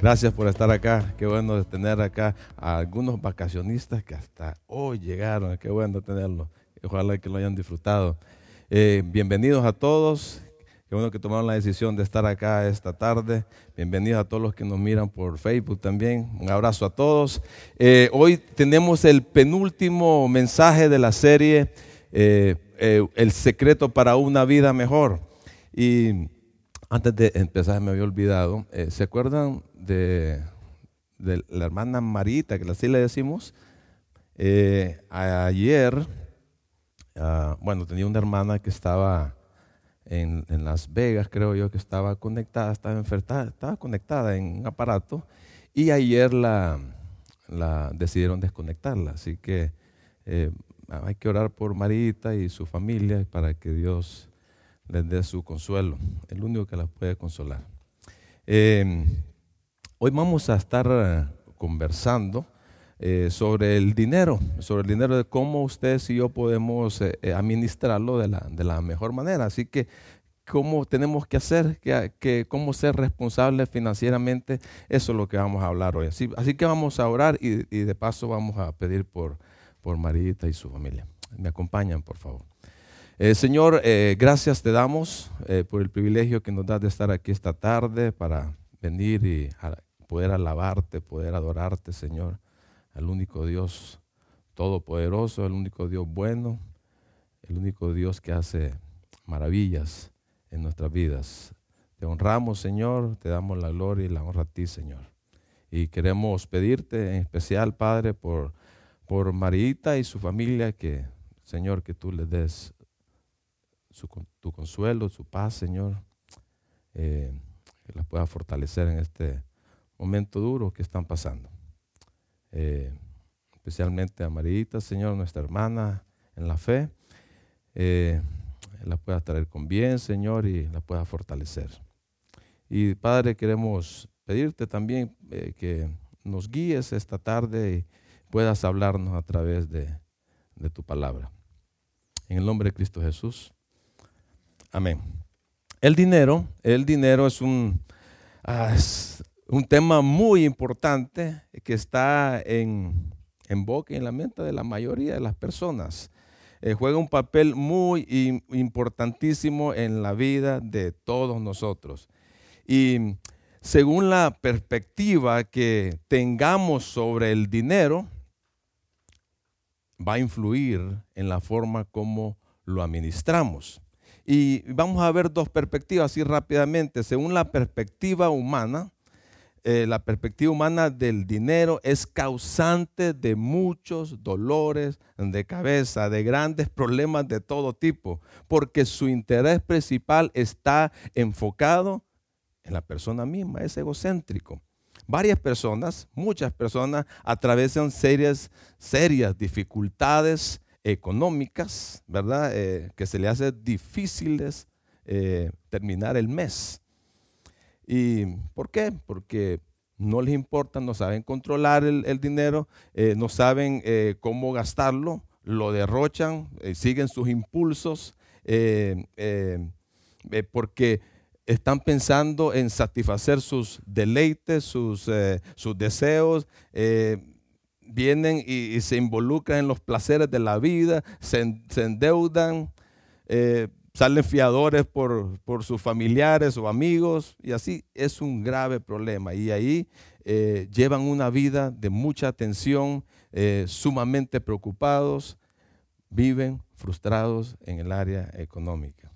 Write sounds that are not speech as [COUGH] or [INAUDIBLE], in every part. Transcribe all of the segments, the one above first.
Gracias por estar acá. Qué bueno tener acá a algunos vacacionistas que hasta hoy llegaron. Qué bueno tenerlos. Ojalá que lo hayan disfrutado. Eh, bienvenidos a todos. Qué bueno que tomaron la decisión de estar acá esta tarde. Bienvenidos a todos los que nos miran por Facebook también. Un abrazo a todos. Eh, hoy tenemos el penúltimo mensaje de la serie eh, El secreto para una vida mejor. Y antes de empezar, me había olvidado. Eh, ¿Se acuerdan de, la hermana Marita, que así le decimos? Eh, ayer, ah, bueno, tenía una hermana que estaba en, Las Vegas, creo yo, que estaba conectada, estaba enferma, estaba conectada en un aparato, y ayer la, la decidieron desconectarla. Así que eh, hay que orar por Marita y su familia para que Dios les dé su consuelo, el único que las puede consolar. Em, hoy vamos a estar eh, conversando eh, sobre el dinero, sobre el dinero de cómo ustedes y yo podemos eh, administrarlo de la, de la, mejor manera. Así que, ¿cómo tenemos que hacer? Que, ¿Cómo ser responsables financieramente? Eso es lo que vamos a hablar hoy. Así, así que vamos a orar y, y de paso vamos a pedir por, por Marita y su familia. Me acompañan, por favor. Eh, Señor, eh, gracias te damos eh, por el privilegio que nos das de estar aquí esta tarde para venir y poder alabarte, poder adorarte, Señor, al único Dios todopoderoso, el único Dios bueno, el único Dios que hace maravillas en nuestras vidas. Te honramos, Señor, te damos la gloria y la honra a ti, Señor. Y queremos pedirte en especial, Padre, por, por Marita y su familia, que, Señor, que tú les des tu consuelo, su paz, Señor, eh, que las pueda fortalecer en este momento duro que están pasando. Eh, especialmente a Marita, Señor, nuestra hermana en la fe, eh, la pueda traer con bien, Señor, y la pueda fortalecer. Y Padre, queremos pedirte también que nos guíes esta tarde y puedas hablarnos a través de tu palabra. En el nombre de Cristo Jesús. Amén. El dinero, el dinero es un, ah, un tema muy importante que está en, boca y en la mente de la mayoría de las personas. Eh, juega un papel muy importantísimo en la vida de todos nosotros. Y según la perspectiva que tengamos sobre el dinero, va a influir en la forma como lo administramos. Y vamos a ver dos perspectivas así rápidamente. Según la perspectiva humana, eh, la perspectiva humana del dinero es causante de muchos dolores de cabeza, de grandes problemas de todo tipo, porque su interés principal está enfocado en la persona misma, es egocéntrico. Varias personas, muchas personas, atravesan serias, serias dificultades económicas, ¿verdad? Eh, que se le hace difíciles eh, terminar el mes. ¿Y por qué? Porque no les importa, no saben controlar el, dinero, eh, no saben cómo gastarlo, lo derrochan, siguen sus impulsos, porque están pensando en satisfacer sus deleites, sus, sus deseos, vienen y, se involucran en los placeres de la vida, se, endeudan, eh, salen fiadores por, sus familiares o amigos y así es un grave problema. Y ahí eh, llevan una vida de mucha tensión, eh, sumamente preocupados, viven frustrados en el área económica.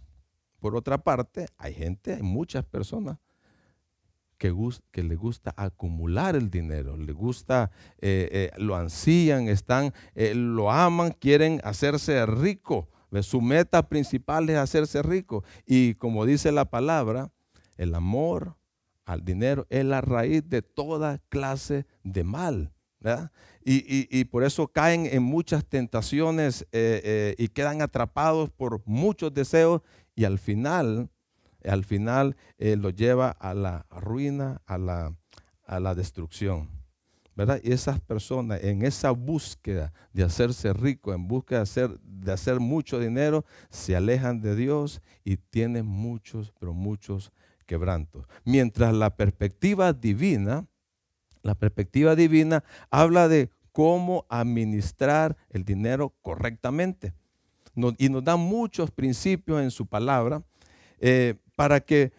Por otra parte, hay gente, hay muchas personas que, le gusta acumular el dinero, le gusta, eh, eh, lo ansían, están, eh, lo aman, quieren hacerse rico. Su meta principal es hacerse rico. Y como dice la palabra, el amor al dinero es la raíz de toda clase de mal. Y, por eso caen en muchas tentaciones y quedan atrapados por muchos deseos y al final, al final eh, lo lleva a la ruina, a la, a la destrucción. ¿verdad? Y esas personas en esa búsqueda de hacerse rico, en búsqueda de hacer, de hacer mucho dinero, se alejan de Dios y tienen muchos, pero muchos quebrantos. Mientras la perspectiva divina, la perspectiva divina habla de cómo administrar el dinero correctamente. y nos da muchos principios en su palabra eh, para que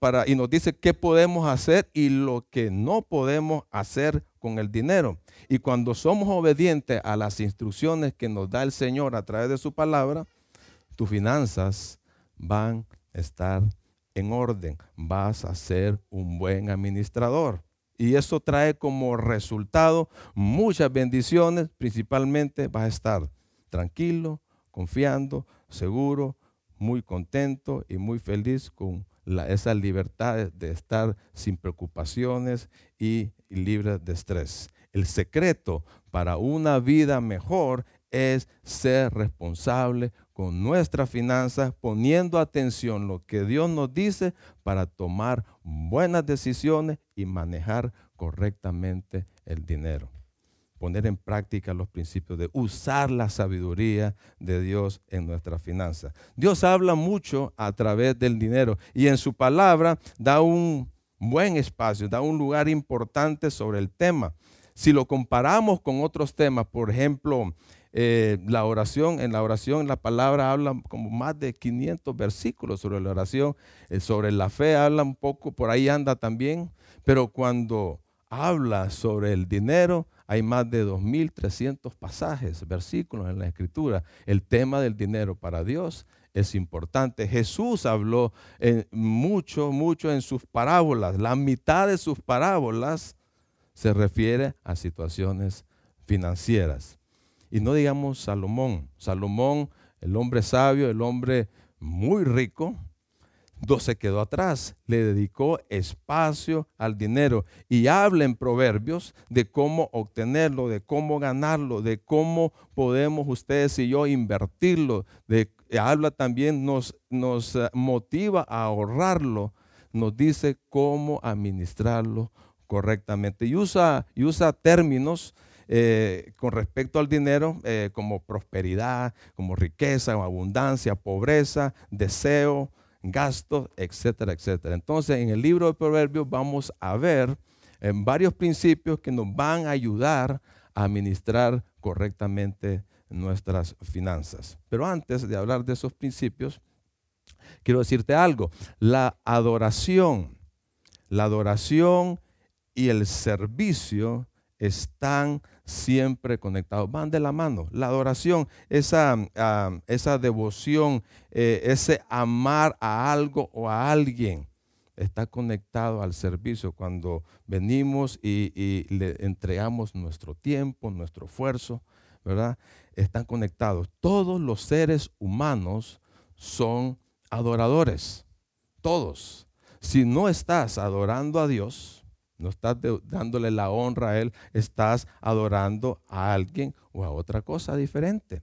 para, y nos dice qué podemos hacer y lo que no podemos hacer con el dinero. Y cuando somos obedientes a las instrucciones que nos da el Señor a través de su palabra, tus finanzas van a estar en orden. Vas a ser un buen administrador. Y eso trae como resultado muchas bendiciones. Principalmente vas a estar tranquilo, confiando, seguro, muy contento y muy feliz con esa libertad de estar sin preocupaciones y libre de estrés. El secreto para una vida mejor es ser responsable con nuestras finanzas, poniendo atención lo que Dios nos dice para tomar buenas decisiones y manejar correctamente el dinero poner en práctica los principios, de usar la sabiduría de Dios en nuestras finanzas. Dios habla mucho a través del dinero y en su palabra da un buen espacio, da un lugar importante sobre el tema. Si lo comparamos con otros temas, por ejemplo, eh, la oración, en la oración la palabra habla como más de 500 versículos sobre la oración, eh, sobre la fe habla un poco, por ahí anda también, pero cuando habla sobre el dinero, hay más de 2.300 pasajes, versículos en la escritura. El tema del dinero para Dios es importante. Jesús habló mucho, mucho en sus parábolas. La mitad de sus parábolas se refiere a situaciones financieras. Y no digamos Salomón. Salomón, el hombre sabio, el hombre muy rico, no se quedó atrás, le dedicó espacio al dinero. Y habla en proverbios de cómo obtenerlo, de cómo ganarlo, de cómo podemos ustedes y yo invertirlo, de, habla también, nos, nos eh, motiva a ahorrarlo, nos dice cómo administrarlo correctamente. Y usa, y usa términos eh, con respecto al dinero eh, como prosperidad, como riqueza, abundancia, pobreza, deseo, gastos, etcétera, etcétera. Entonces, en el libro de Proverbios vamos a ver en varios principios que nos van a ayudar a administrar correctamente nuestras finanzas. Pero antes de hablar de esos principios, quiero decirte algo. La adoración, la adoración y el servicio están siempre conectados, van de la mano. La adoración, esa, esa devoción, eh, ese amar a algo o a alguien, está conectado al servicio cuando venimos y, le entregamos nuestro tiempo, nuestro esfuerzo, ¿verdad? Están conectados. Todos los seres humanos son adoradores, todos. Si no estás adorando a Dios, no estás dándole la honra a Él, estás adorando a alguien o a otra cosa diferente.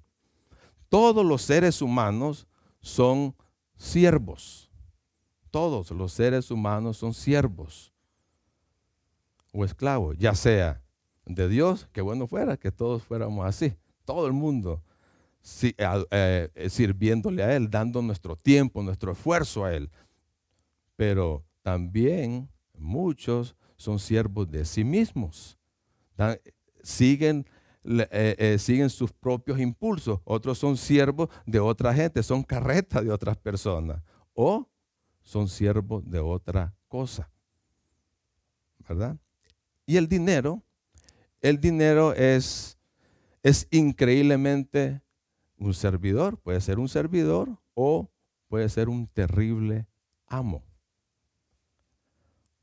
Todos los seres humanos son siervos. Todos los seres humanos son siervos o esclavos, ya sea de Dios, que bueno fuera que todos fuéramos así, todo el mundo eh, eh, sirviéndole a Él, dando nuestro tiempo, nuestro esfuerzo a Él. Pero también muchos son siervos de sí mismos. siguen, eh, eh, siguen sus propios impulsos. Otros son siervos de otra gente, son carretas de otras personas. O son siervos de otra cosa. ¿Verdad? Y el dinero, el dinero es, es increíblemente un servidor. Puede ser un servidor o puede ser un terrible amo.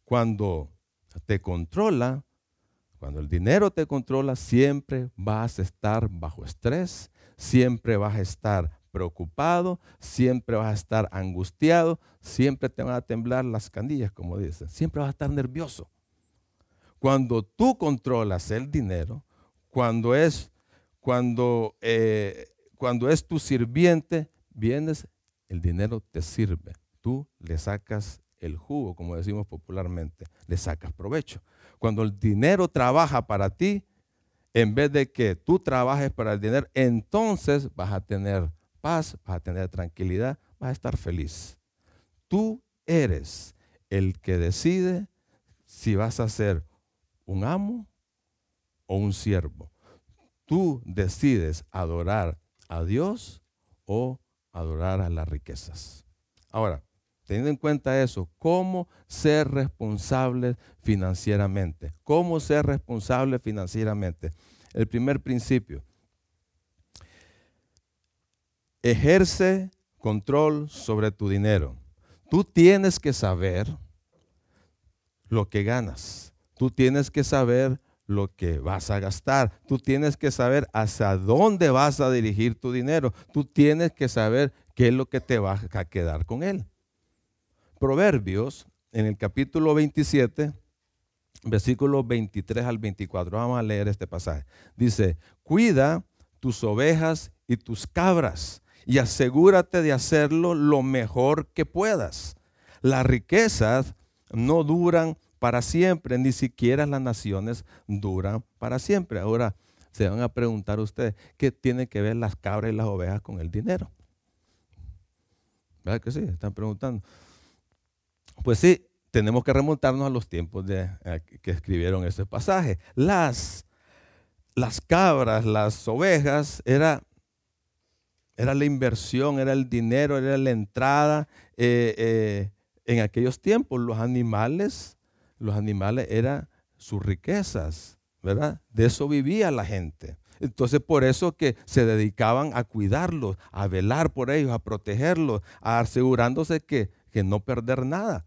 Cuando te controla, cuando el dinero te controla, siempre vas a estar bajo estrés, siempre vas a estar preocupado, siempre vas a estar angustiado, siempre te van a temblar las canillas, como dicen, siempre vas a estar nervioso. Cuando tú controlas el dinero, cuando es, cuando, eh, cuando es tu sirviente, vienes, el dinero te sirve. Tú le sacas el jugo, como decimos popularmente, le sacas provecho. Cuando el dinero trabaja para ti, en vez de que tú trabajes para el dinero, entonces vas a tener paz, vas a tener tranquilidad, vas a estar feliz. Tú eres el que decide si vas a ser un amo o un siervo. Tú decides adorar a Dios o adorar a las riquezas. Ahora, teniendo en cuenta eso, ¿cómo ser responsable financieramente? ¿Cómo ser responsable financieramente? El primer principio, ejerce control sobre tu dinero. Tú tienes que saber lo que ganas. Tú tienes que saber lo que vas a gastar. Tú tienes que saber hacia dónde vas a dirigir tu dinero. Tú tienes que saber qué es lo que te va a quedar con él. Proverbios, en el capítulo 27, versículos 23 al 24. Vamos a leer este pasaje. Dice, cuida tus ovejas y tus cabras y asegúrate de hacerlo lo mejor que puedas. Las riquezas no duran para siempre, ni siquiera las naciones duran para siempre. Ahora se van a preguntar ustedes, ¿qué tienen que ver las cabras y las ovejas con el dinero? ¿Verdad que sí? Están preguntando. Pues sí, tenemos que remontarnos a los tiempos de, eh, que escribieron ese pasaje. Las, las cabras, las ovejas, era era la inversión, era el dinero, era la entrada. Eh, eh, en aquellos tiempos los animales, los animales eran sus riquezas, ¿verdad? De eso vivía la gente. Entonces por eso que se dedicaban a cuidarlos, a velar por ellos, a protegerlos, asegurándose que, que no perder nada.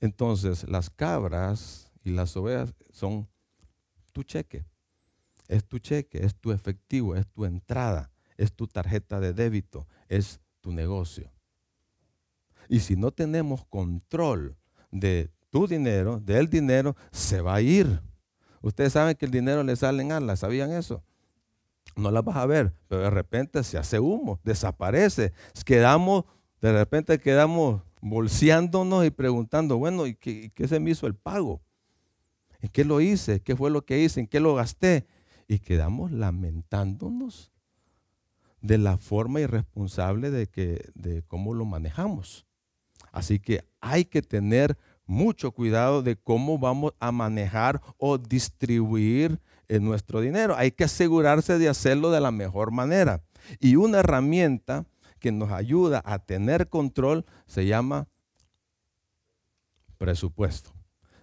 Entonces las cabras y las ovejas son tu cheque. Es tu cheque, es tu efectivo, es tu entrada es tu tarjeta de débito, es tu negocio. Y si no tenemos control de tu dinero, del dinero, se va a ir. Ustedes saben que el dinero le sale en alas, ¿sabían eso? No las vas a ver, pero de repente se hace humo, desaparece. Quedamos, de repente quedamos bolseándonos y preguntando, bueno, ¿y qué, qué se me hizo el pago? ¿En qué lo hice? ¿Qué fue lo que hice? ¿En qué lo gasté? Y quedamos lamentándonos de la forma irresponsable de, que, de cómo lo manejamos. Así que hay que tener mucho cuidado de cómo vamos a manejar o distribuir eh, nuestro dinero. Hay que asegurarse de hacerlo de la mejor manera. Y una herramienta que nos ayuda a tener control se llama presupuesto.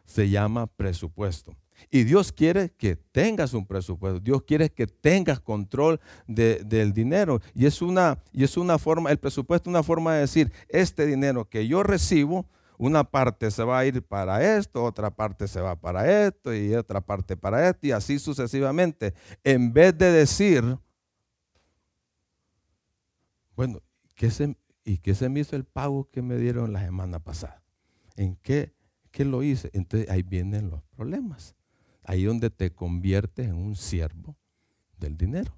Se llama presupuesto. Y Dios quiere que tengas un presupuesto. Dios quiere que tengas control del dinero. Y es, una, y es una forma, el presupuesto es una forma de decir, este dinero que yo recibo, una parte se va a ir para esto, otra parte se va para esto y otra parte para esto y así sucesivamente. En vez de decir, bueno, ¿qué se, ¿y qué se me hizo el pago que me dieron la semana pasada? ¿En qué, qué lo hice? Entonces ahí vienen los problemas ahí donde te conviertes en un siervo del dinero.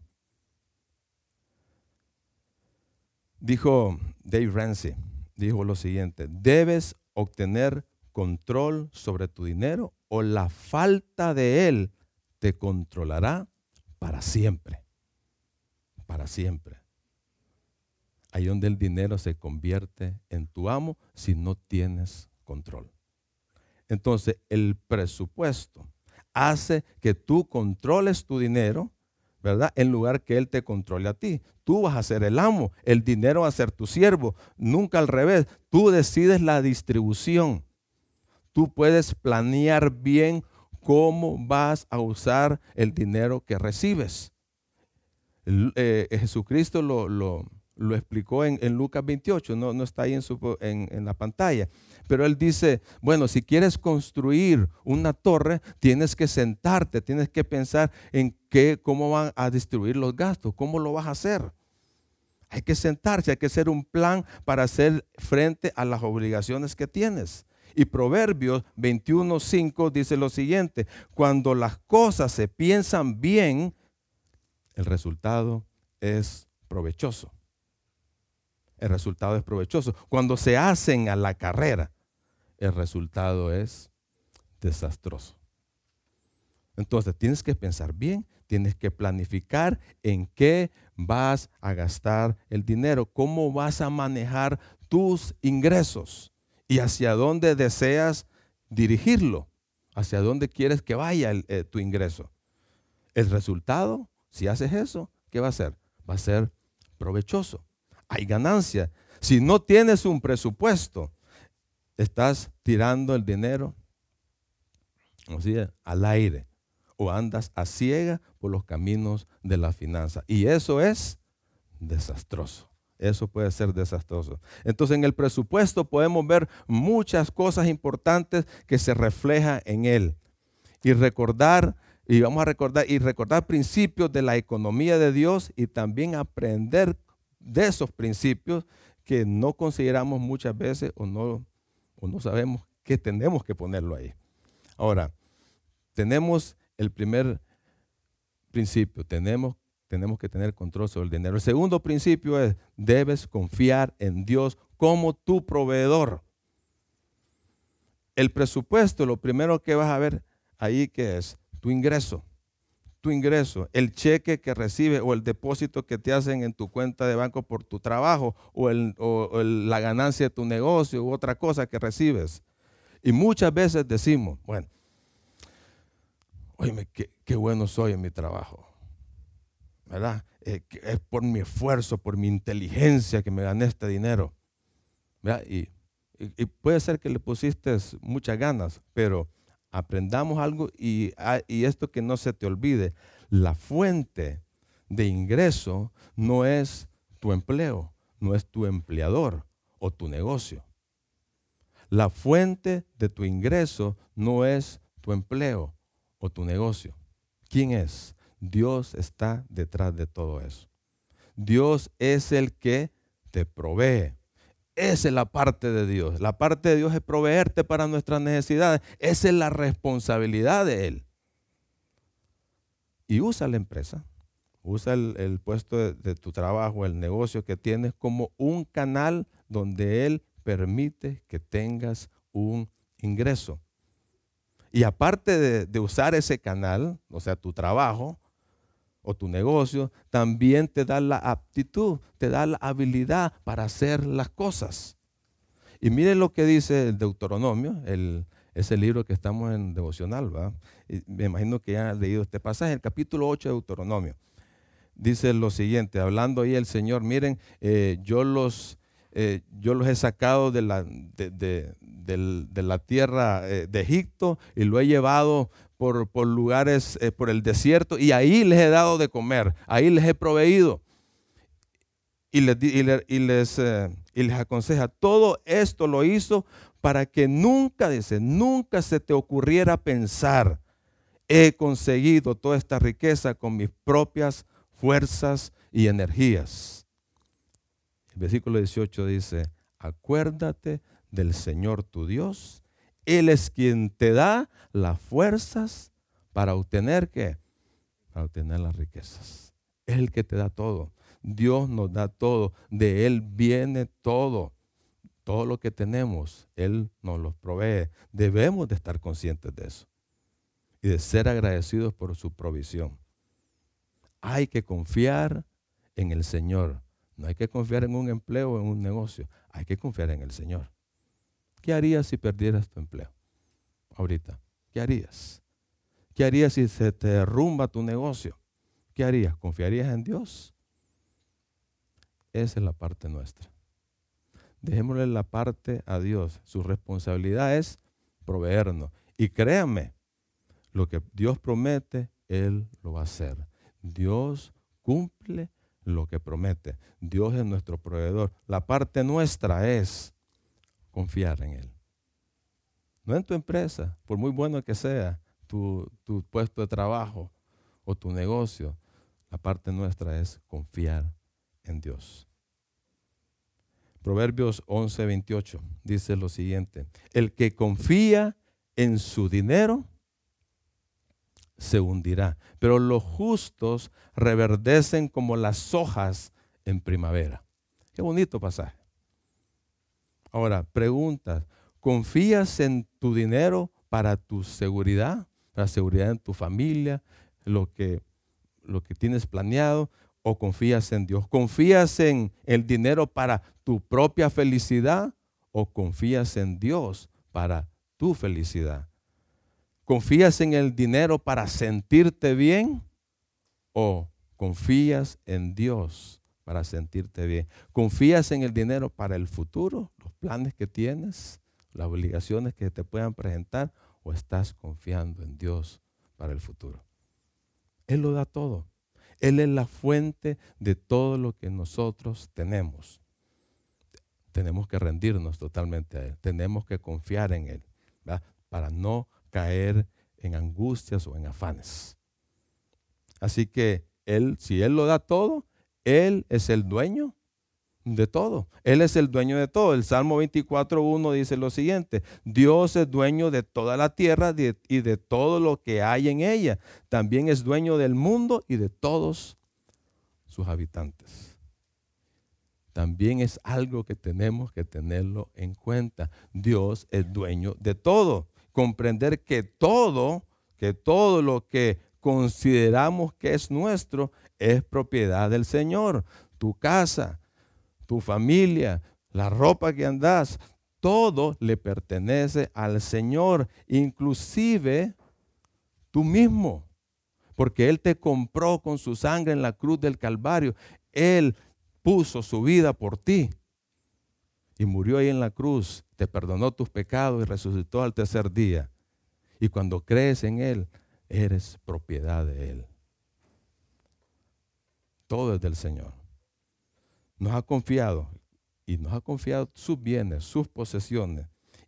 Dijo Dave Ramsey, dijo lo siguiente, debes obtener control sobre tu dinero o la falta de él te controlará para siempre. Para siempre. Ahí donde el dinero se convierte en tu amo si no tienes control. Entonces, el presupuesto hace que tú controles tu dinero, ¿verdad? En lugar que Él te controle a ti. Tú vas a ser el amo, el dinero va a ser tu siervo, nunca al revés. Tú decides la distribución. Tú puedes planear bien cómo vas a usar el dinero que recibes. Eh, Jesucristo lo, lo, explicó en, Lucas 28, no, no está ahí en, su, en la pantalla. Pero él dice, bueno, si quieres construir una torre, tienes que sentarte, tienes que pensar en qué, cómo van a distribuir los gastos, cómo lo vas a hacer. Hay que sentarse, hay que hacer un plan para hacer frente a las obligaciones que tienes. Y Proverbios 21.5 dice lo siguiente, cuando las cosas se piensan bien, el resultado es provechoso. El resultado es provechoso. Cuando se hacen a la carrera, el resultado es desastroso. Entonces tienes que pensar bien, tienes que planificar en qué vas a gastar el dinero, cómo vas a manejar tus ingresos y hacia dónde deseas dirigirlo, hacia dónde quieres que vaya eh, tu ingreso. El resultado, si haces eso, ¿qué va a ser? Va a ser provechoso. Hay ganancia. Si no tienes un presupuesto, estás tirando el dinero al aire o andas a ciega por los caminos de la finanza. Y eso es desastroso. Eso puede ser desastroso. Entonces en el presupuesto podemos ver muchas cosas importantes que se reflejan en él. Y recordar, y vamos a recordar, y recordar principios de la economía de Dios y también aprender de esos principios que no consideramos muchas veces o no, o no sabemos que tenemos que ponerlo ahí. Ahora, tenemos el primer principio, tenemos, tenemos que tener control sobre el dinero. El segundo principio es, debes confiar en Dios como tu proveedor. El presupuesto, lo primero que vas a ver ahí que es tu ingreso. Tu ingreso, el cheque que recibes o el depósito que te hacen en tu cuenta de banco por tu trabajo o, la ganancia de tu negocio u otra cosa que recibes. Y muchas veces decimos, bueno, oye, qué, bueno soy en mi trabajo. ¿Verdad? Eh, es por mi esfuerzo, por mi inteligencia que me gané este dinero. Y, puede ser que le pusiste muchas ganas, pero aprendamos algo y, ah, y esto que no se te olvide, la fuente de ingreso no es tu empleo, no es tu empleador o tu negocio. La fuente de tu ingreso no es tu empleo o tu negocio. ¿Quién es? Dios está detrás de todo eso. Dios es el que te provee. Esa es la parte de Dios. La parte de Dios es proveerte para nuestras necesidades. Esa es la responsabilidad de Él. Y usa la empresa, usa el, puesto de, de tu trabajo, el negocio que tienes como un canal donde Él permite que tengas un ingreso. Y aparte de, usar ese canal, o sea, tu trabajo o tu negocio, también te da la aptitud, te da la habilidad para hacer las cosas. Y miren lo que dice el Deuteronomio, el, ese libro que estamos en devocional, ¿va? me imagino que ya han leído este pasaje, el capítulo 8 de Deuteronomio. Dice lo siguiente, hablando ahí el Señor, miren, eh, yo los eh, yo los he sacado de la, de, la tierra eh, de Egipto y lo he llevado por, lugares, eh, por el desierto y ahí les he dado de comer, ahí les he proveído. Y les, y les, y les aconseja, todo esto lo hizo para que nunca, dice, nunca se te ocurriera pensar, he conseguido toda esta riqueza con mis propias fuerzas y energías versículo 18 dice, acuérdate del Señor tu Dios. Él es quien te da las fuerzas para obtener qué? Para obtener las riquezas. El que te da todo. Dios nos da todo. De Él viene todo. Todo lo que tenemos, Él nos lo provee. Debemos de estar conscientes de eso. Y de ser agradecidos por su provisión. Hay que confiar en el Señor no hay que confiar en un empleo en un negocio. Hay que confiar en el Señor. ¿Qué harías si perdieras tu empleo? Ahorita. ¿Qué harías? ¿Qué harías si se te derrumba tu negocio? ¿Qué harías? ¿Confiarías en Dios? Esa es la parte nuestra. Dejémosle la parte a Dios. Su responsabilidad es proveernos. Y créanme, lo que Dios promete, Él lo va a hacer. Dios cumple lo que promete. Dios es nuestro proveedor. La parte nuestra es confiar en Él. No en tu empresa, por muy bueno que sea tu, tu puesto de trabajo o tu negocio. La parte nuestra es confiar en Dios. Proverbios 11, 28 dice lo siguiente, el que confía en su dinero se hundirá, pero los justos reverdecen como las hojas en primavera. Qué bonito pasaje. Ahora, preguntas, ¿confías en tu dinero para tu seguridad, la seguridad en tu familia, lo que, lo que tienes planeado? ¿O confías en Dios? ¿Confías en el dinero para tu propia felicidad o confías en Dios para tu felicidad? ¿Confías en el dinero para sentirte bien o confías en Dios para sentirte bien? ¿Confías en el dinero para el futuro, los planes que tienes, las obligaciones que te puedan presentar o estás confiando en Dios para el futuro? Él lo da todo. Él es la fuente de todo lo que nosotros tenemos. Tenemos que rendirnos totalmente a Él. Tenemos que confiar en Él para no caer en angustias o en afanes. Así que Él, si Él lo da todo, Él es el dueño de todo. Él es el dueño de todo. El Salmo 24.1 dice lo siguiente, Dios es dueño de toda la tierra y de todo lo que hay en ella. También es dueño del mundo y de todos sus habitantes. También es algo que tenemos que tenerlo en cuenta. Dios es dueño de todo comprender que todo, que todo lo que consideramos que es nuestro es propiedad del Señor. Tu casa, tu familia, la ropa que andas, todo le pertenece al Señor, inclusive tú mismo, porque Él te compró con su sangre en la cruz del Calvario. Él puso su vida por ti y murió ahí en la cruz, te perdonó tus pecados y resucitó al tercer día. Y cuando crees en Él, eres propiedad de Él. Todo es del Señor. Nos ha confiado y nos ha confiado sus bienes, sus posesiones.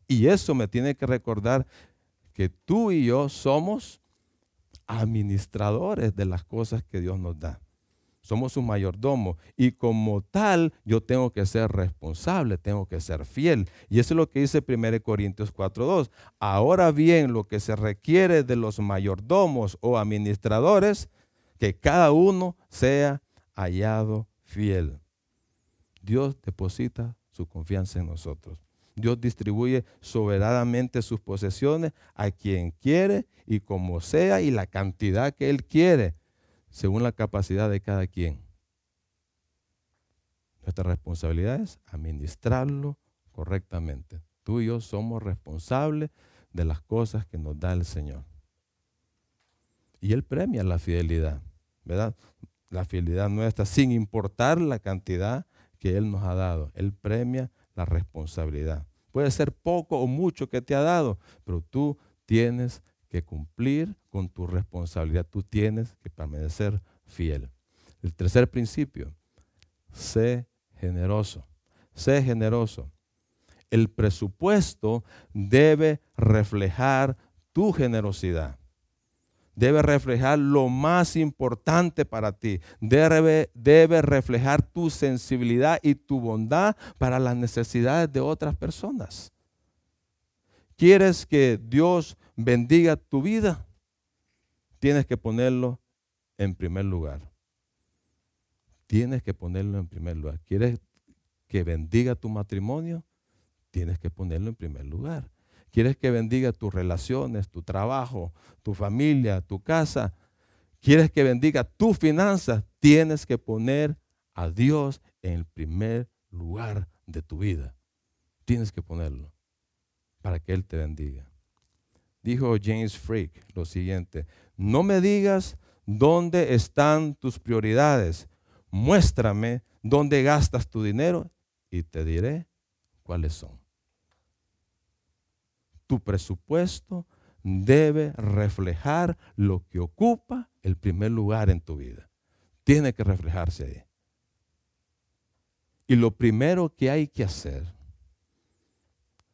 Y eso me tiene que recordar que tú y yo somos administradores de las cosas que Dios nos da somos su mayordomo y como tal yo tengo que ser responsable, tengo que ser fiel. Y eso es lo que dice 1 Corintios 4.2. Ahora bien, lo que se requiere de los mayordomos o administradores, que cada uno sea hallado fiel. Dios deposita su confianza en nosotros. Dios distribuye soberanamente sus posesiones a quien quiere y como sea y la cantidad que Él quiere según la capacidad de cada quien. Nuestra responsabilidad es administrarlo correctamente. Tú y yo somos responsables de las cosas que nos da el Señor. Y Él premia la fidelidad, ¿verdad? La fidelidad nuestra, sin importar la cantidad que Él nos ha dado. Él premia la responsabilidad. Puede ser poco o mucho que te ha dado, pero tú tienes que cumplir con tu responsabilidad. Tú tienes que permanecer fiel. El tercer principio, sé generoso. Sé generoso. El presupuesto debe reflejar tu generosidad. Debe reflejar lo más importante para ti. Debe, debe reflejar tu sensibilidad y tu bondad para las necesidades de otras personas. ¿Quieres que Dios bendiga tu vida, tienes que ponerlo en primer lugar. Tienes que ponerlo en primer lugar. ¿Quieres que bendiga tu matrimonio? Tienes que ponerlo en primer lugar. ¿Quieres que bendiga tus relaciones, tu trabajo, tu familia, tu casa? ¿Quieres que bendiga tus finanzas? Tienes que poner a Dios en el primer lugar de tu vida. Tienes que ponerlo para que Él te bendiga dijo James Frick lo siguiente, no me digas dónde están tus prioridades, muéstrame dónde gastas tu dinero y te diré cuáles son. Tu presupuesto debe reflejar lo que ocupa el primer lugar en tu vida. Tiene que reflejarse ahí. Y lo primero que hay que hacer,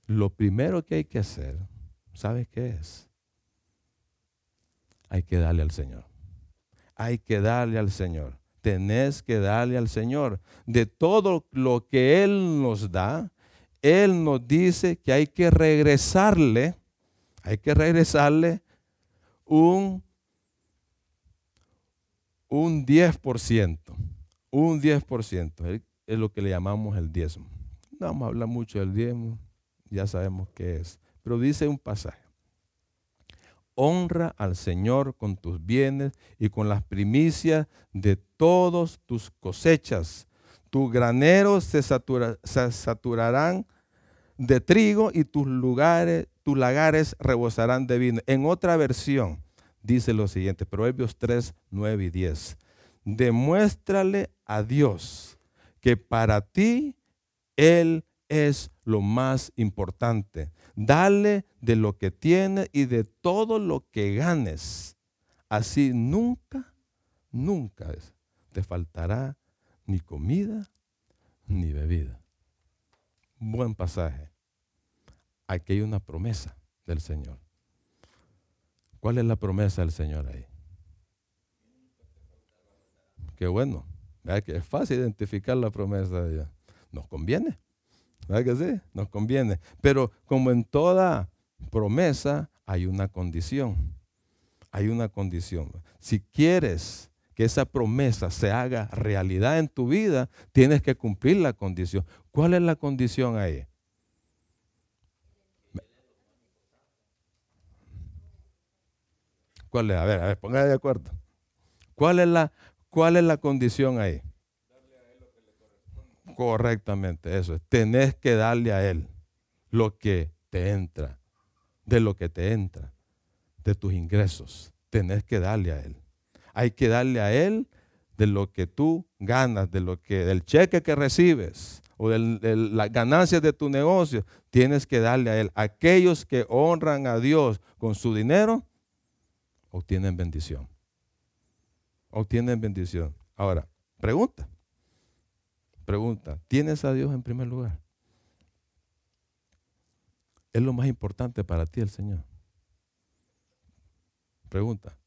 lo primero que hay que hacer ¿Sabes qué es? Hay que darle al Señor. Hay que darle al Señor. tenés que darle al Señor. De todo lo que Él nos da, Él nos dice que hay que regresarle, hay que regresarle un, un 10%, un 10%, es lo que le llamamos el diezmo. No vamos a hablar mucho del diezmo, ya sabemos qué es, pero dice un pasaje honra al Señor con tus bienes y con las primicias de todos tus cosechas. Tus graneros se, saturarán de trigo y tus lugares, tus lagares rebosarán de vino. En otra versión dice lo siguiente, Proverbios 3, 9 y 10. Demuéstrale a Dios que para ti Él es lo más importante. Dale de lo que tienes y de todo lo que ganes. Así nunca, nunca te faltará ni comida ni bebida. Buen pasaje. Aquí hay una promesa del Señor. ¿Cuál es la promesa del Señor ahí? Qué bueno. que es fácil identificar la promesa de Dios. Nos conviene. ¿Verdad que sí? Nos conviene. Pero como en toda promesa, hay una condición. Hay una condición. Si quieres que esa promesa se haga realidad en tu vida, tienes que cumplir la condición. ¿Cuál es la condición ahí? ¿Cuál es? A ver, a ver, póngase de acuerdo. ¿Cuál es la, cuál es la condición ahí? Correctamente, eso es. Tenés que darle a Él lo que te entra, de lo que te entra, de tus ingresos. Tenés que darle a Él. Hay que darle a Él de lo que tú ganas, de lo que, del cheque que recibes o de las ganancias de tu negocio. Tienes que darle a Él. Aquellos que honran a Dios con su dinero, obtienen bendición. Obtienen bendición. Ahora, pregunta. Pregunta, ¿tienes a Dios en primer lugar? ¿Es lo más importante para ti el Señor? Pregunta.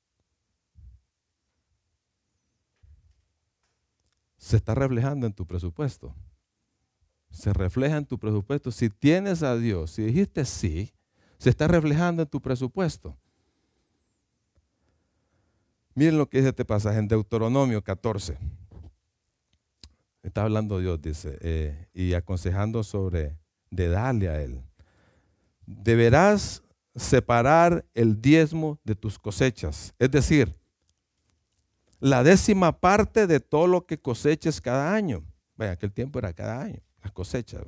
¿Se está reflejando en tu presupuesto? ¿Se refleja en tu presupuesto? Si tienes a Dios, si dijiste sí, se está reflejando en tu presupuesto. Miren lo que dice este pasaje en Deuteronomio 14. Está hablando Dios, dice, eh, y aconsejando sobre de darle a Él. Deberás separar el diezmo de tus cosechas, es decir, la décima parte de todo lo que coseches cada año. Vaya, aquel tiempo era cada año, las cosechas.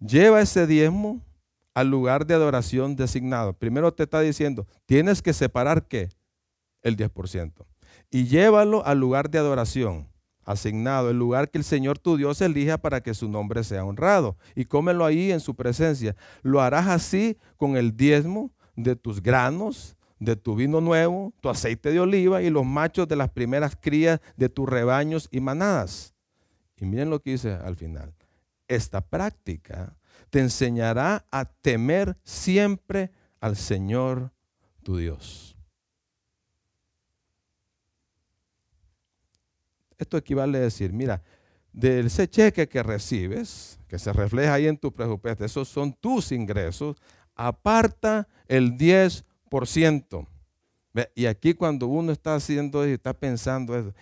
Lleva ese diezmo al lugar de adoración designado. Primero te está diciendo, tienes que separar qué? El 10%. Y llévalo al lugar de adoración asignado, el lugar que el Señor tu Dios elija para que su nombre sea honrado. Y cómelo ahí en su presencia. Lo harás así con el diezmo de tus granos, de tu vino nuevo, tu aceite de oliva y los machos de las primeras crías de tus rebaños y manadas. Y miren lo que dice al final. Esta práctica te enseñará a temer siempre al Señor tu Dios. Esto equivale a decir, mira, de ese cheque que recibes, que se refleja ahí en tu presupuesto, esos son tus ingresos, aparta el 10%. Y aquí cuando uno está haciendo y está pensando eso,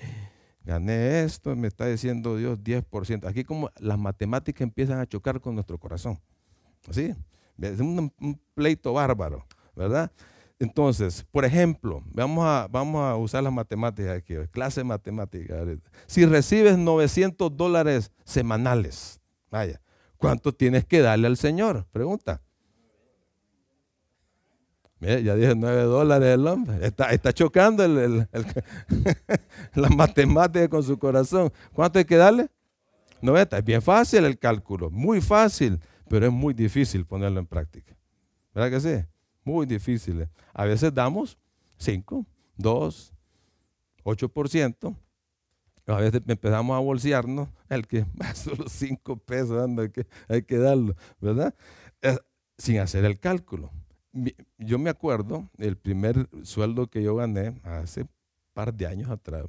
gané esto, me está diciendo Dios 10%. Aquí como las matemáticas empiezan a chocar con nuestro corazón. ¿Sí? Es un, pleito bárbaro, ¿verdad? Entonces, por ejemplo, vamos a, vamos a usar las matemáticas aquí, clase de matemáticas. Si recibes 900 dólares semanales, vaya, ¿cuánto tienes que darle al Señor? Pregunta. Ya dije 9 dólares el hombre. Está, chocando el, [LAUGHS] la matemática con su corazón. ¿Cuánto hay que darle? 90. Es bien fácil el cálculo, muy fácil, pero es muy difícil ponerlo en práctica. ¿Verdad que sí? muy difíciles. A veces damos 5, 2, 8%. A veces empezamos a bolsearnos el que [LAUGHS] solo 5 pesos hay que, hay que darlo, ¿verdad? sin hacer el cálculo. Yo me acuerdo el primer sueldo que yo gané hace un par de años atrás.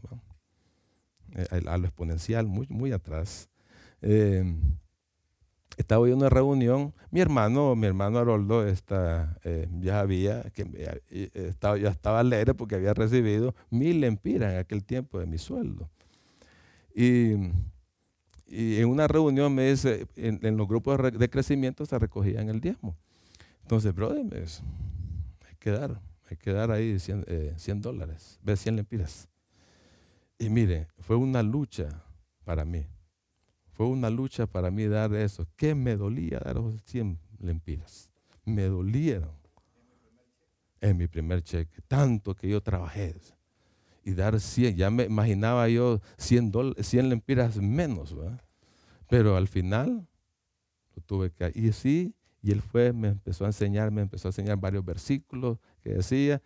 eh, a lo exponencial, muy, muy atrás. Eh, estaba en una reunión, mi hermano, mi hermano Haroldo está, eh, ya había, que, estaba, ya estaba alegre porque había recibido mil lempiras en aquel tiempo de mi sueldo. Y, en una reunión me dice, en, los grupos de crecimiento se recogían el diezmo. Entonces, brother, dice, hay que dar, hay que dar ahí 100, 100 dólares, 100 lempiras. Y mire, fue una lucha para mí. Fue una lucha para mí dar eso. ¿Qué me dolía dar esos 100 lempiras? Me dolieron. En mi primer cheque. Tanto que yo trabajé. Y dar 100, ya me imaginaba yo 100, 100 lempiras menos. Pero al final lo tuve que... Y sí, y él fue, me empezó a enseñar, me empezó a enseñar varios versículos que decía.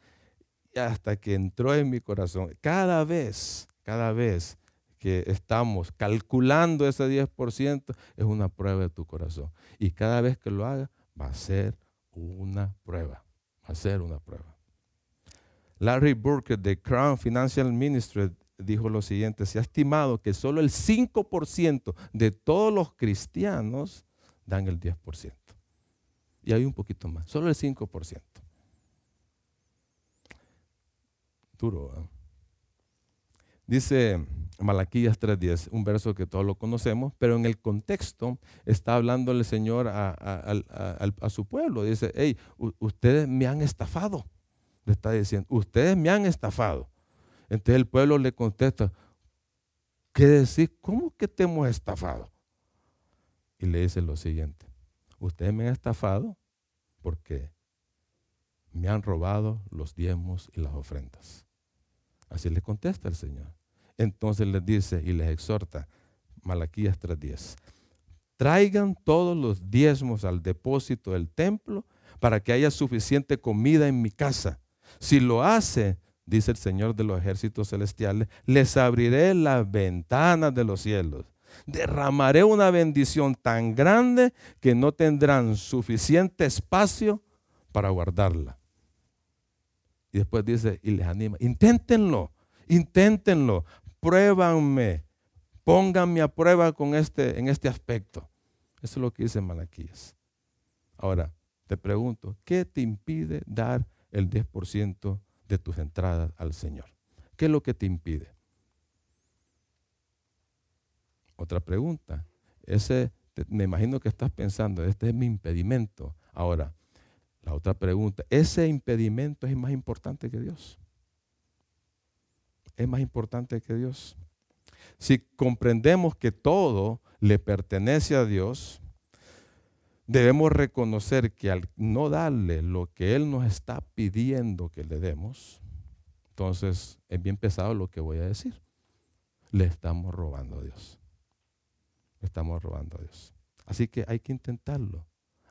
Y hasta que entró en mi corazón. Cada vez cada vez que estamos calculando ese 10%, es una prueba de tu corazón. Y cada vez que lo haga, va a ser una prueba. Va a ser una prueba. Larry Burke de Crown Financial Ministry dijo lo siguiente, se ha estimado que solo el 5% de todos los cristianos dan el 10%. Y hay un poquito más, solo el 5%. Duro, ¿eh? Dice Malaquías 3.10, un verso que todos lo conocemos, pero en el contexto está hablando el Señor a, su pueblo. Dice, hey, ustedes me han estafado. Le está diciendo, ustedes me han estafado. Entonces el pueblo le contesta, ¿qué decir? ¿Cómo que te hemos estafado? Y le dice lo siguiente, ustedes me han estafado porque me han robado los diezmos y las ofrendas. Así le contesta el Señor. Entonces les dice y les exhorta, Malaquías 3:10, traigan todos los diezmos al depósito del templo para que haya suficiente comida en mi casa. Si lo hace, dice el Señor de los ejércitos celestiales, les abriré las ventanas de los cielos. Derramaré una bendición tan grande que no tendrán suficiente espacio para guardarla. Y después dice, y les anima, inténtenlo, inténtenlo, pruébanme, pónganme a prueba con este, en este aspecto. Eso es lo que dice Malaquías. Ahora, te pregunto, ¿qué te impide dar el 10% de tus entradas al Señor? ¿Qué es lo que te impide? Otra pregunta. Ese, me imagino que estás pensando, este es mi impedimento. Ahora, la otra pregunta, ¿ese impedimento es más importante que Dios? ¿Es más importante que Dios? Si comprendemos que todo le pertenece a Dios, debemos reconocer que al no darle lo que Él nos está pidiendo que le demos, entonces es bien pesado lo que voy a decir. Le estamos robando a Dios. Estamos robando a Dios. Así que hay que intentarlo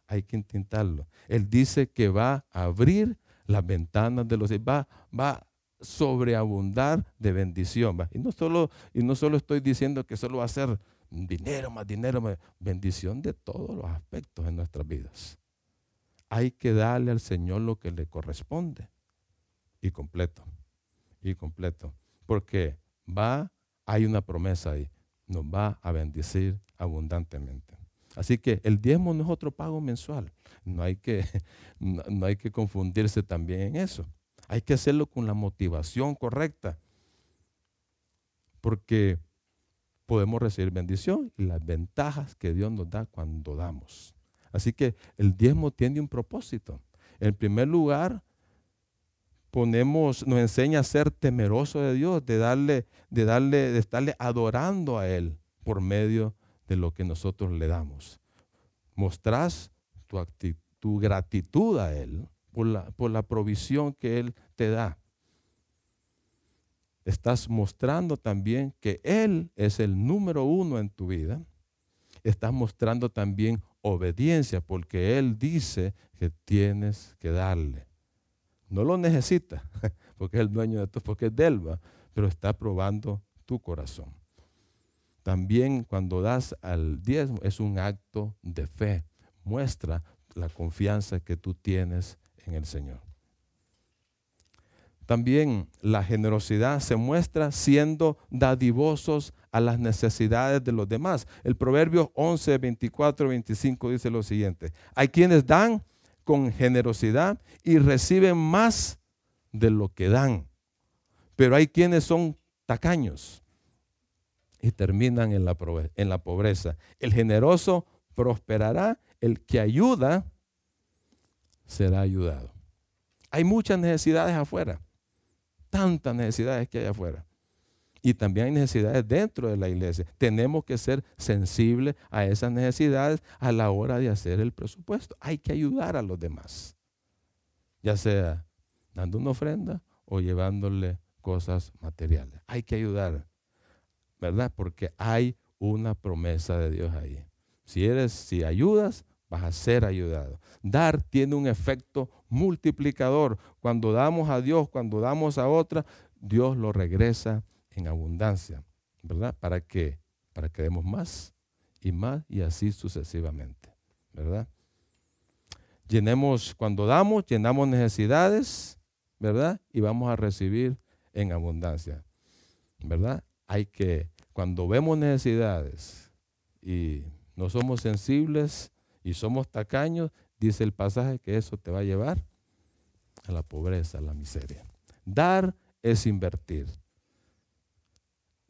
hay que intentarlo. Él dice que va a abrir las ventanas de los va, va a sobreabundar de bendición. Y, no solo, y no solo estoy diciendo que solo va a ser dinero, más dinero, más bendición de todos los aspectos en nuestras vidas. Hay que darle al Señor lo que le corresponde. Y completo. Y completo. Porque va, hay una promesa ahí. Nos va a bendecir abundantemente. Así que el diezmo no es otro pago mensual. No hay que, [LAUGHS] no, hay que confundirse también en eso. Hay que hacerlo con la motivación correcta. Porque podemos recibir bendición y las ventajas que Dios nos da cuando damos. Así que el diezmo tiene un propósito. En primer lugar, ponemos, nos enseña a ser temeroso de Dios, de darle, de darle, de estarle adorando a Él por medio de lo que nosotros le damos. Mostrás tu, tu gratitud a Él por la, por la provisión que Él te da. Estás mostrando también que Él es el número uno en tu vida. Estás mostrando también obediencia porque Él dice que tienes que darle. No lo necesita [LAUGHS] porque es el dueño de todo, porque es de pero está probando tu corazón. También cuando das al diezmo es un acto de fe. Muestra la confianza que tú tienes en el Señor. También la generosidad se muestra siendo dadivosos a las necesidades de los demás. El Proverbio 11, 24, 25 dice lo siguiente. Hay quienes dan con generosidad y reciben más de lo que dan. Pero hay quienes son tacaños y terminan en la, en la pobreza. El generoso prosperará, el que ayuda será ayudado. Hay muchas necesidades afuera tantas necesidades que hay afuera. Y también hay necesidades dentro de la iglesia. Tenemos que ser sensibles a esas necesidades a la hora de hacer el presupuesto. Hay que ayudar a los demás. Ya sea dando una ofrenda o llevándole cosas materiales. Hay que ayudar, ¿verdad? Porque hay una promesa de Dios ahí. Si eres, si ayudas, vas a ser ayudado. Dar tiene un efecto multiplicador. Cuando damos a Dios, cuando damos a otra, Dios lo regresa en abundancia, ¿verdad? ¿Para qué? Para que demos más y más y así sucesivamente, ¿verdad? Llenemos, cuando damos, llenamos necesidades, ¿verdad? Y vamos a recibir en abundancia, ¿verdad? Hay que, cuando vemos necesidades y no somos sensibles, y somos tacaños, dice el pasaje que eso te va a llevar a la pobreza, a la miseria. Dar es invertir.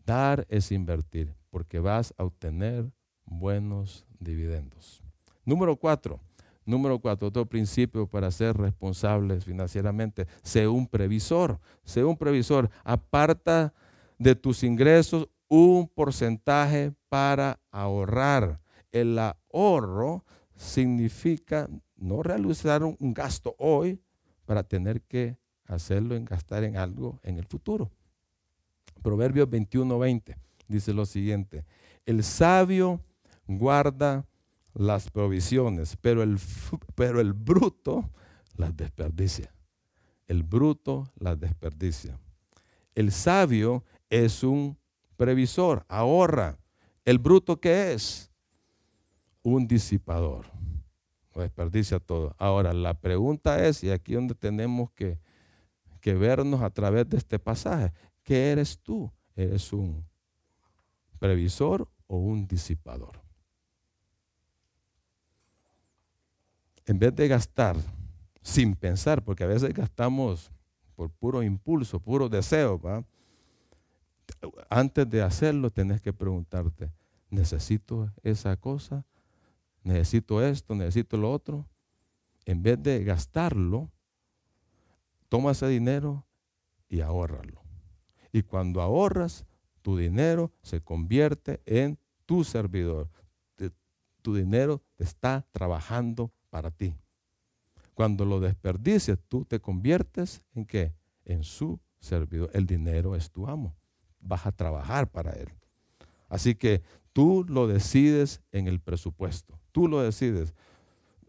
Dar es invertir porque vas a obtener buenos dividendos. Número cuatro. Número cuatro, otro principio para ser responsables financieramente. Sé un previsor. Sé un previsor. Aparta de tus ingresos un porcentaje para ahorrar. El ahorro significa no realizar un, gasto hoy para tener que hacerlo en gastar en algo en el futuro. Proverbios 21:20 dice lo siguiente, el sabio guarda las provisiones, pero el, pero el bruto las desperdicia. El bruto las desperdicia. El sabio es un previsor, ahorra. ¿El bruto qué es? un disipador. Lo desperdicia todo. Ahora, la pregunta es, y aquí donde tenemos que, que vernos a través de este pasaje, ¿qué eres tú? ¿Eres un previsor o un disipador? En vez de gastar sin pensar, porque a veces gastamos por puro impulso, puro deseo, ¿va? antes de hacerlo tenés que preguntarte, ¿necesito esa cosa? necesito esto, necesito lo otro, en vez de gastarlo, toma ese dinero y ahórralo. Y cuando ahorras, tu dinero se convierte en tu servidor. Tu dinero está trabajando para ti. Cuando lo desperdicies, tú te conviertes en qué? En su servidor. El dinero es tu amo. Vas a trabajar para él. Así que tú lo decides en el presupuesto tú lo decides.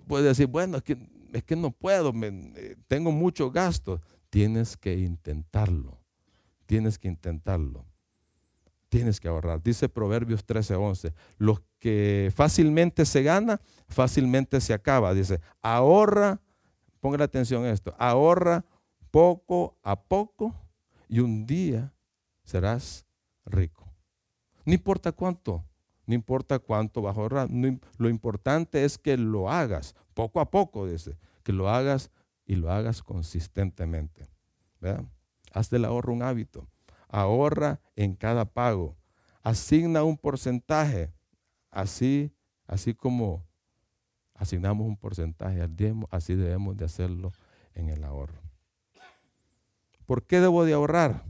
Puedes decir, bueno, es que, es que no puedo, eh, tengo mucho gasto. Tienes que intentarlo. Tienes que intentarlo. Tienes que ahorrar. Dice Proverbios 13:11, los que fácilmente se gana, fácilmente se acaba. Dice, ahorra, ponga atención a esto, ahorra poco a poco y un día serás rico. No importa cuánto, no importa cuánto vas a ahorrar. lo importante es que lo hagas poco a poco, dice. Que lo hagas y lo hagas consistentemente. Haz del ahorro un hábito. Ahorra en cada pago. Asigna un porcentaje. Así, así como asignamos un porcentaje al diezmo, así debemos de hacerlo en el ahorro. ¿Por qué debo de ahorrar?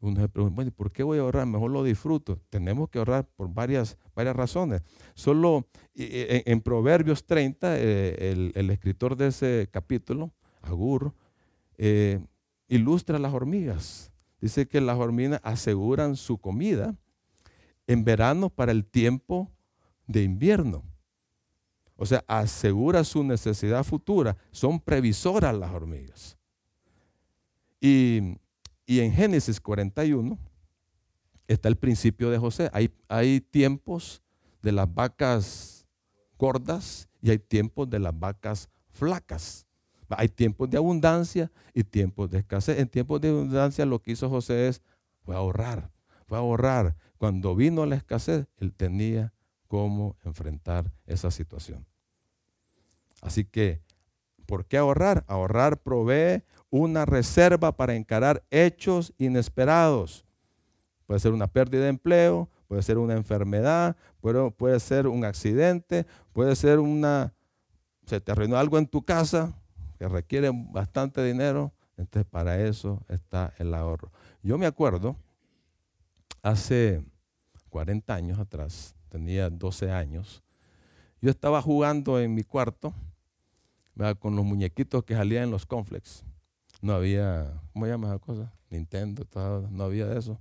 Uno se pregunta, bueno, ¿por qué voy a ahorrar? Mejor lo disfruto. Tenemos que ahorrar por varias, varias razones. Solo en, Proverbios 30, eh, el, escritor de ese capítulo, Agur, eh, ilustra las hormigas. Dice que las hormigas aseguran su comida en verano para el tiempo de invierno. O sea, asegura su necesidad futura. Son previsoras las hormigas. Y y en Génesis 41 está el principio de José. Hay, hay tiempos de las vacas gordas y hay tiempos de las vacas flacas. Hay tiempos de abundancia y tiempos de escasez. En tiempos de abundancia lo que hizo José es, fue ahorrar, fue ahorrar. Cuando vino la escasez, él tenía cómo enfrentar esa situación. Así que, ¿por qué ahorrar? Ahorrar provee una reserva para encarar hechos inesperados. Puede ser una pérdida de empleo, puede ser una enfermedad, puede, puede ser un accidente, puede ser una, se te arruinó algo en tu casa que requiere bastante dinero, entonces para eso está el ahorro. Yo me acuerdo, hace 40 años atrás, tenía 12 años, yo estaba jugando en mi cuarto con los muñequitos que salían en los conflicts. No había, ¿cómo se llama esa cosa? Nintendo, no había de eso.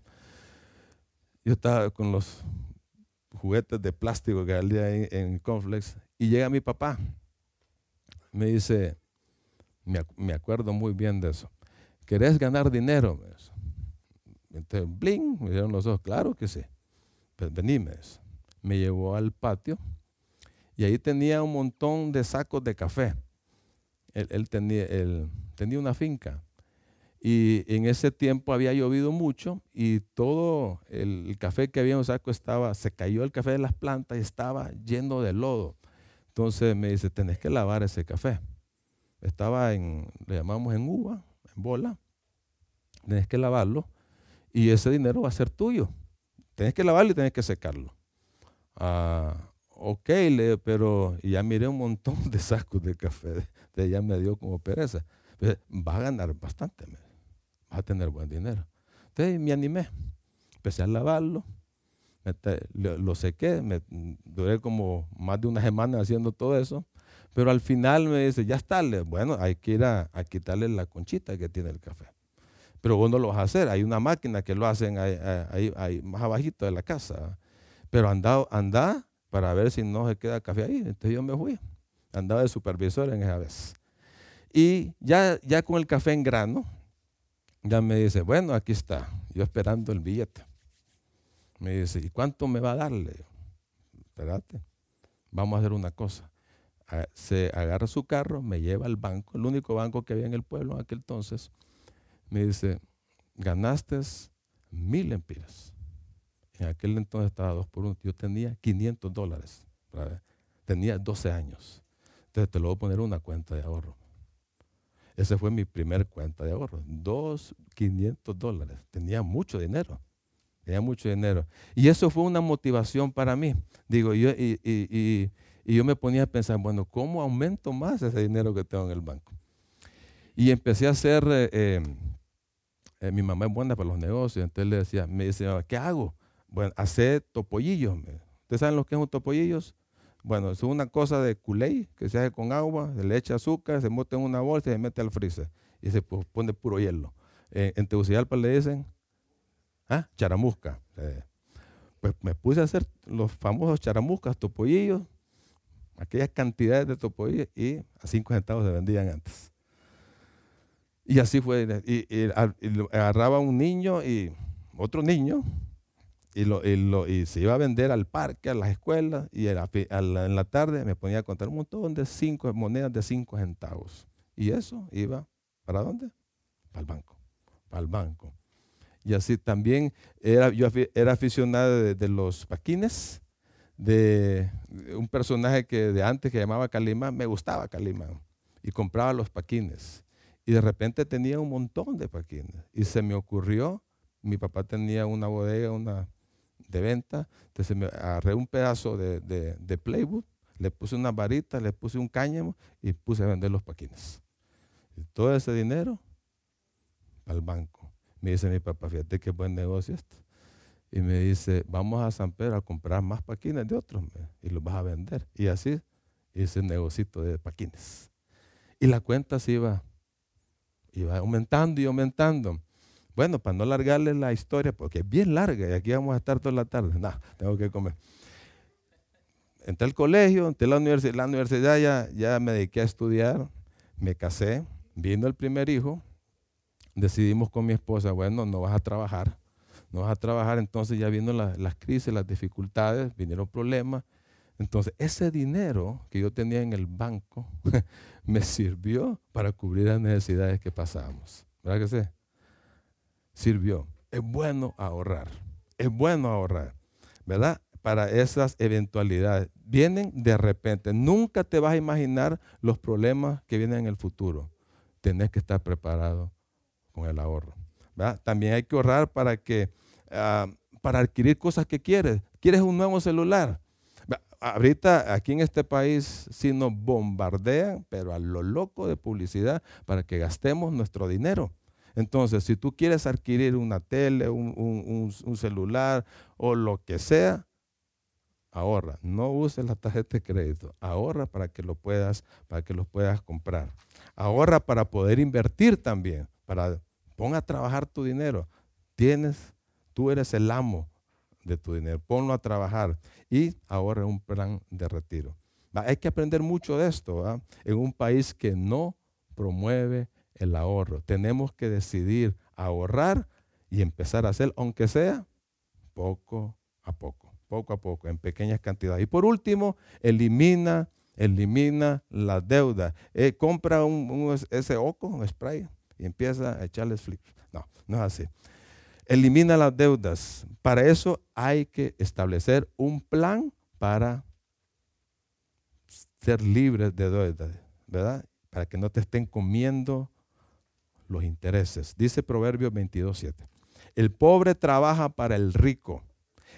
Yo estaba con los juguetes de plástico que salían en, en conflicts y llega mi papá. Me dice, me, acuerdo muy bien de eso. ¿Querés ganar dinero? Entonces, bling, me dieron los ojos. Claro que sí. Pues. Me llevó al patio y ahí tenía un montón de sacos de café. Él, tenía, tenía una finca. Y en ese tiempo había llovido mucho y todo el, café que había en un saco estaba, se cayó el café de las plantas y estaba lleno de lodo. Entonces me dice, tenés que lavar ese café estaba en, le llamamos en uva, en bola, tienes que lavarlo y ese dinero va a ser tuyo. Tienes que lavarlo y tienes que secarlo. Ah, ok, pero ya miré un montón de sacos de café, de ya me dio como pereza. va a ganar bastante, va a tener buen dinero. Entonces me animé, empecé a lavarlo, lo sequé, me, duré como más de una semana haciendo todo eso pero al final me dice, ya está, bueno, hay que ir a, quitarle la conchita que tiene el café. Pero vos no lo vas a hacer, hay una máquina que lo hacen ahí, más abajito de la casa. Pero anda, anda para ver si no se queda café ahí. Entonces yo me fui, andaba de supervisor en esa vez. Y ya, ya con el café en grano, ya me dice, bueno, aquí está, yo esperando el billete. Me dice, ¿y cuánto me va a darle? Espérate, vamos a hacer una cosa se agarra su carro, me lleva al banco, el único banco que había en el pueblo en aquel entonces, me dice, ganaste mil empiras. En aquel entonces estaba dos por uno. Yo tenía 500 dólares. Tenía 12 años. Entonces te lo voy a poner una cuenta de ahorro. Esa fue mi primer cuenta de ahorro. Dos, 500 dólares. Tenía mucho dinero. Tenía mucho dinero. Y eso fue una motivación para mí. Digo, yo, y y yo me ponía a pensar, bueno, ¿cómo aumento más ese dinero que tengo en el banco? Y empecé a hacer, eh, eh, eh, mi mamá es buena para los negocios, entonces le decía, me decía, ¿qué hago? Bueno, hacer topollillos. ¿Ustedes saben lo que es un? Bueno, es una cosa de culé que se hace con agua, se le echa azúcar, se mete en una bolsa y se mete al freezer y se pone puro hielo. en Tegucigalpa le dicen, ¿ah? Charamusca. pues me puse a hacer los famosos charamuscas, topollillos, aquellas cantidades de topollillos y a cinco centavos se vendían antes. Y así fue. Y, agarraba un niño y otro niño y, lo, y, se iba a vender al parque, a las escuelas y en la tarde me ponía a contar un montón de cinco monedas de cinco centavos. Y eso iba, ¿para dónde? Para el banco. Para banco. Y así también era, yo era aficionado de los paquines de un personaje que de antes que llamaba Calima, me gustaba Calima y compraba los paquines. Y de repente tenía un montón de paquines. Y se me ocurrió, mi papá tenía una bodega una de venta, entonces me agarré un pedazo de, de, playwood, le puse una varita, le puse un cáñamo y puse a vender los paquines. Y todo ese dinero al banco. Me dice mi papá, fíjate qué buen negocio esto y me dice, vamos a San Pedro a comprar más paquines de otros y los vas a vender. Y así hice el negocito de paquines. Y la cuenta se iba, iba aumentando y aumentando. Bueno, para no alargarle la historia, porque es bien larga y aquí vamos a estar toda la tarde. No, tengo que comer. Entré al colegio, entré a la universidad. La universidad ya, ya me dediqué a estudiar, me casé, vino el primer hijo. Decidimos con mi esposa, bueno, no vas a trabajar no vas a trabajar, entonces ya viendo las crisis, las dificultades, vinieron problemas, Entonces, ese dinero que yo tenía en el banco [LAUGHS] me sirvió para cubrir las necesidades que pasábamos. ¿Verdad que sí? Sirvió. Es bueno ahorrar. Es bueno ahorrar. ¿Verdad? Para esas eventualidades. Vienen de repente. Nunca te vas a imaginar los problemas que vienen en el futuro. Tenés que estar preparado con el ahorro. También hay que ahorrar para que ah, para adquirir cosas que quieres. ¿Quieres un nuevo celular? ahorita aquí en este país sí nos bombardean, pero a lo loco de publicidad para que gastemos nuestro dinero. Entonces, si tú quieres adquirir una tele, un, celular o lo que sea, ahorra. No uses la tarjeta de crédito. Ahorra para que lo puedas, para que lo puedas comprar. Ahorra para poder invertir también. Para pon a trabajar tu dinero. Tienes, tú eres el amo de tu dinero. Ponlo a trabajar y ahorra un plan de retiro. Hay que aprender mucho de esto en un país que no promueve el ahorro. Tenemos que decidir ahorrar y empezar a hacer, aunque sea poco a poco, poco a poco, en pequeñas cantidades. Y por último, elimina, elimina la deuda. Eh, compra un, ese oco, un spray, y empieza a echarles flips. No, no es así. Elimina las deudas. Para eso hay que establecer un plan para ser libres de deudas, ¿verdad? Para que no te estén comiendo los intereses. Dice Proverbios 22.7. El pobre trabaja para el rico.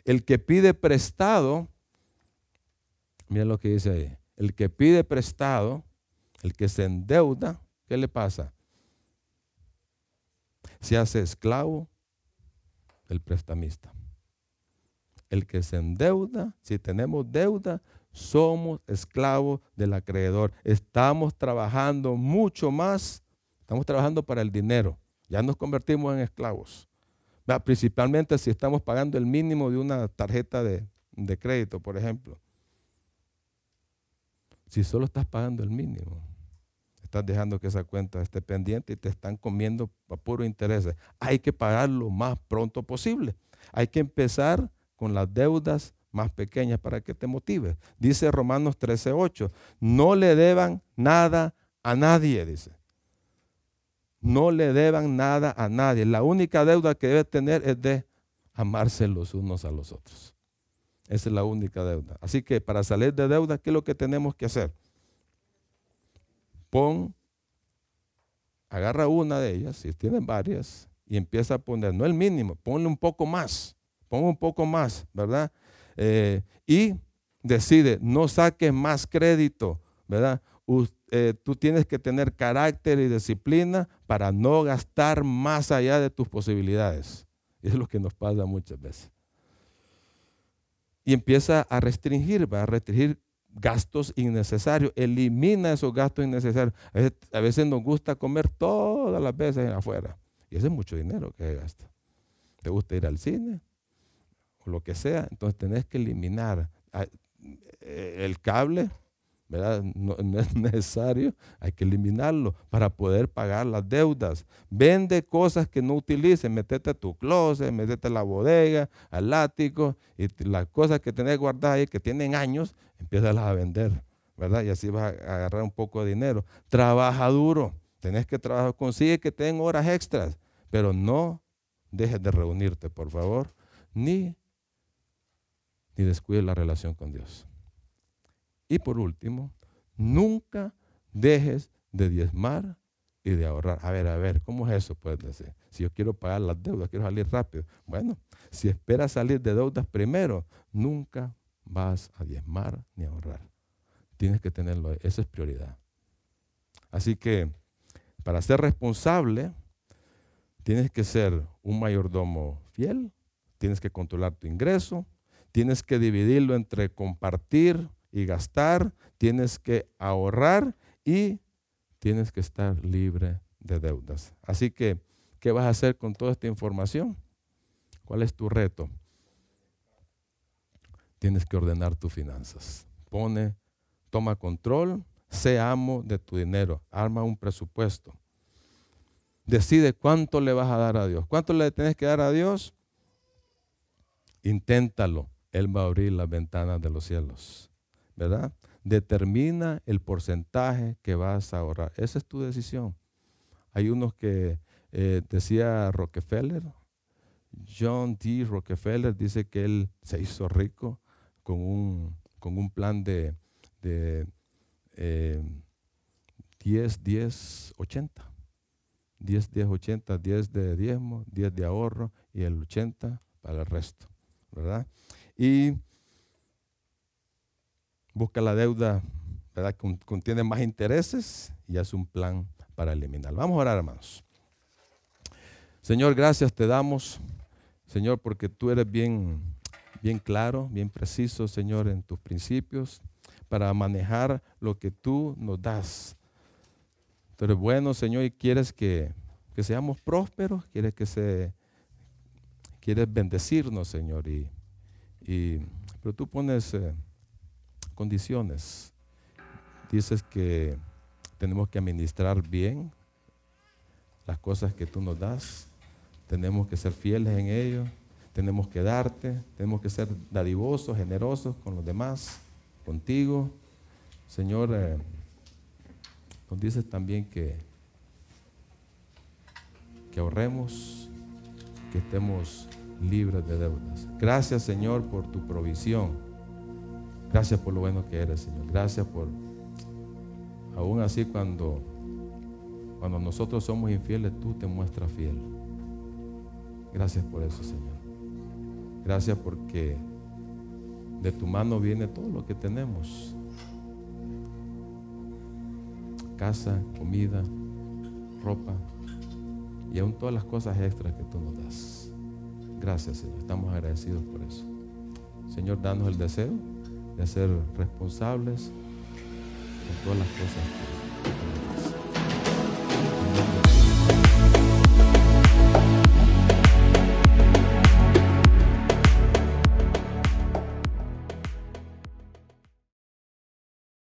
El que pide prestado, miren lo que dice ahí. El que pide prestado, el que se endeuda, ¿qué le pasa? Se hace esclavo el prestamista. El que se endeuda, si tenemos deuda, somos esclavos del acreedor. Estamos trabajando mucho más, estamos trabajando para el dinero. Ya nos convertimos en esclavos. Principalmente si estamos pagando el mínimo de una tarjeta de, de crédito, por ejemplo. Si solo estás pagando el mínimo, estás dejando que esa cuenta esté pendiente y te están comiendo a puro interés. Hay que pagar lo más pronto posible. Hay que empezar con las deudas más pequeñas para que te motive. Dice Romanos 13:8, no le deban nada a nadie, dice. No le deban nada a nadie. La única deuda que debe tener es de amarse los unos a los otros. Esa es la única deuda. Así que para salir de deuda, ¿qué es lo que tenemos que hacer? Pon, agarra una de ellas, si tienen varias, y empieza a poner, no el mínimo, ponle un poco más, pon un poco más, ¿verdad? Eh, y decide, no saques más crédito, ¿verdad? Eh, tú tienes que tener carácter y disciplina para no gastar más allá de tus posibilidades. Es lo que nos pasa muchas veces. Y empieza a restringir, va a restringir gastos innecesarios, elimina esos gastos innecesarios. A veces, nos gusta comer todas las veces afuera y ese es mucho dinero que gasta. Te gusta ir al cine o lo que sea, entonces tenés que eliminar ah, eh, el cable, [LAUGHS] No, es necesario, hay que eliminarlo para poder pagar las deudas. Vende cosas que no utilices, metete a tu closet, metete a la bodega, al ático, y las cosas que tenés guardadas ahí que tienen años, empiezas a vender, ¿verdad? Y así vas a agarrar un poco de dinero. Trabaja duro, tenés que trabajar, consigue que tengan horas extras, pero no dejes de reunirte, por favor, ni, ni descuides la relación con Dios. Y por último, nunca dejes de diezmar y de ahorrar. A ver, a ver, ¿cómo es eso? Puedes decir. Si yo quiero pagar las deudas, quiero salir rápido. Bueno, si esperas salir de deudas primero, nunca vas a diezmar ni a ahorrar. Tienes que tenerlo, esa es prioridad. Así que para ser responsable, tienes que ser un mayordomo fiel, tienes que controlar tu ingreso, tienes que dividirlo entre compartir y gastar, tienes que ahorrar y tienes que estar libre de deudas. Así que, ¿qué vas a hacer con toda esta información? ¿Cuál es tu reto? Tienes que ordenar tus finanzas. Pone, toma control, sé amo de tu dinero, arma un presupuesto. Decide cuánto le vas a dar a Dios. ¿Cuánto le tienes que dar a Dios? Inténtalo. Él va a abrir las ventanas de los cielos. ¿Verdad? Determina el porcentaje que vas a ahorrar. Esa es tu decisión. Hay unos que eh, decía Rockefeller, John D. Rockefeller dice que él se hizo rico con un, con un plan de, de eh, 10, 10, 80. 10, 10, 80, 10 de diezmo, 10 de ahorro y el 80 para el resto, ¿verdad? Y busca la deuda, ¿verdad? Contiene más intereses y hace un plan para eliminar. Vamos a orar, hermanos. Señor, gracias te damos, Señor, porque tú eres bien, bien claro, bien preciso, Señor, en tus principios para manejar lo que tú nos das. Tú eres bueno, Señor, y quieres que, seamos prósperos, quieres que se, quieres bendecirnos, Señor, y, pero tú pones eh, condiciones. Dices que tenemos que administrar bien las cosas que tú nos das, tenemos que ser fieles en ello, tenemos que darte, tenemos que ser dadivosos, generosos con los demás, contigo. Señor, eh, nos dices también que, que ahorremos, que estemos libres de deudas. Gracias, Señor, por tu provisión. Gracias por lo bueno que eres, Señor. Gracias por, aún así cuando, cuando nosotros somos infieles, tú te muestras fiel. Gracias por eso, Señor. Gracias porque de tu mano viene todo lo que tenemos casa, comida, ropa y aún todas las cosas extras que tú nos das. Gracias, Señor. Estamos agradecidos por eso. Señor, danos el deseo de ser responsables con todas las cosas que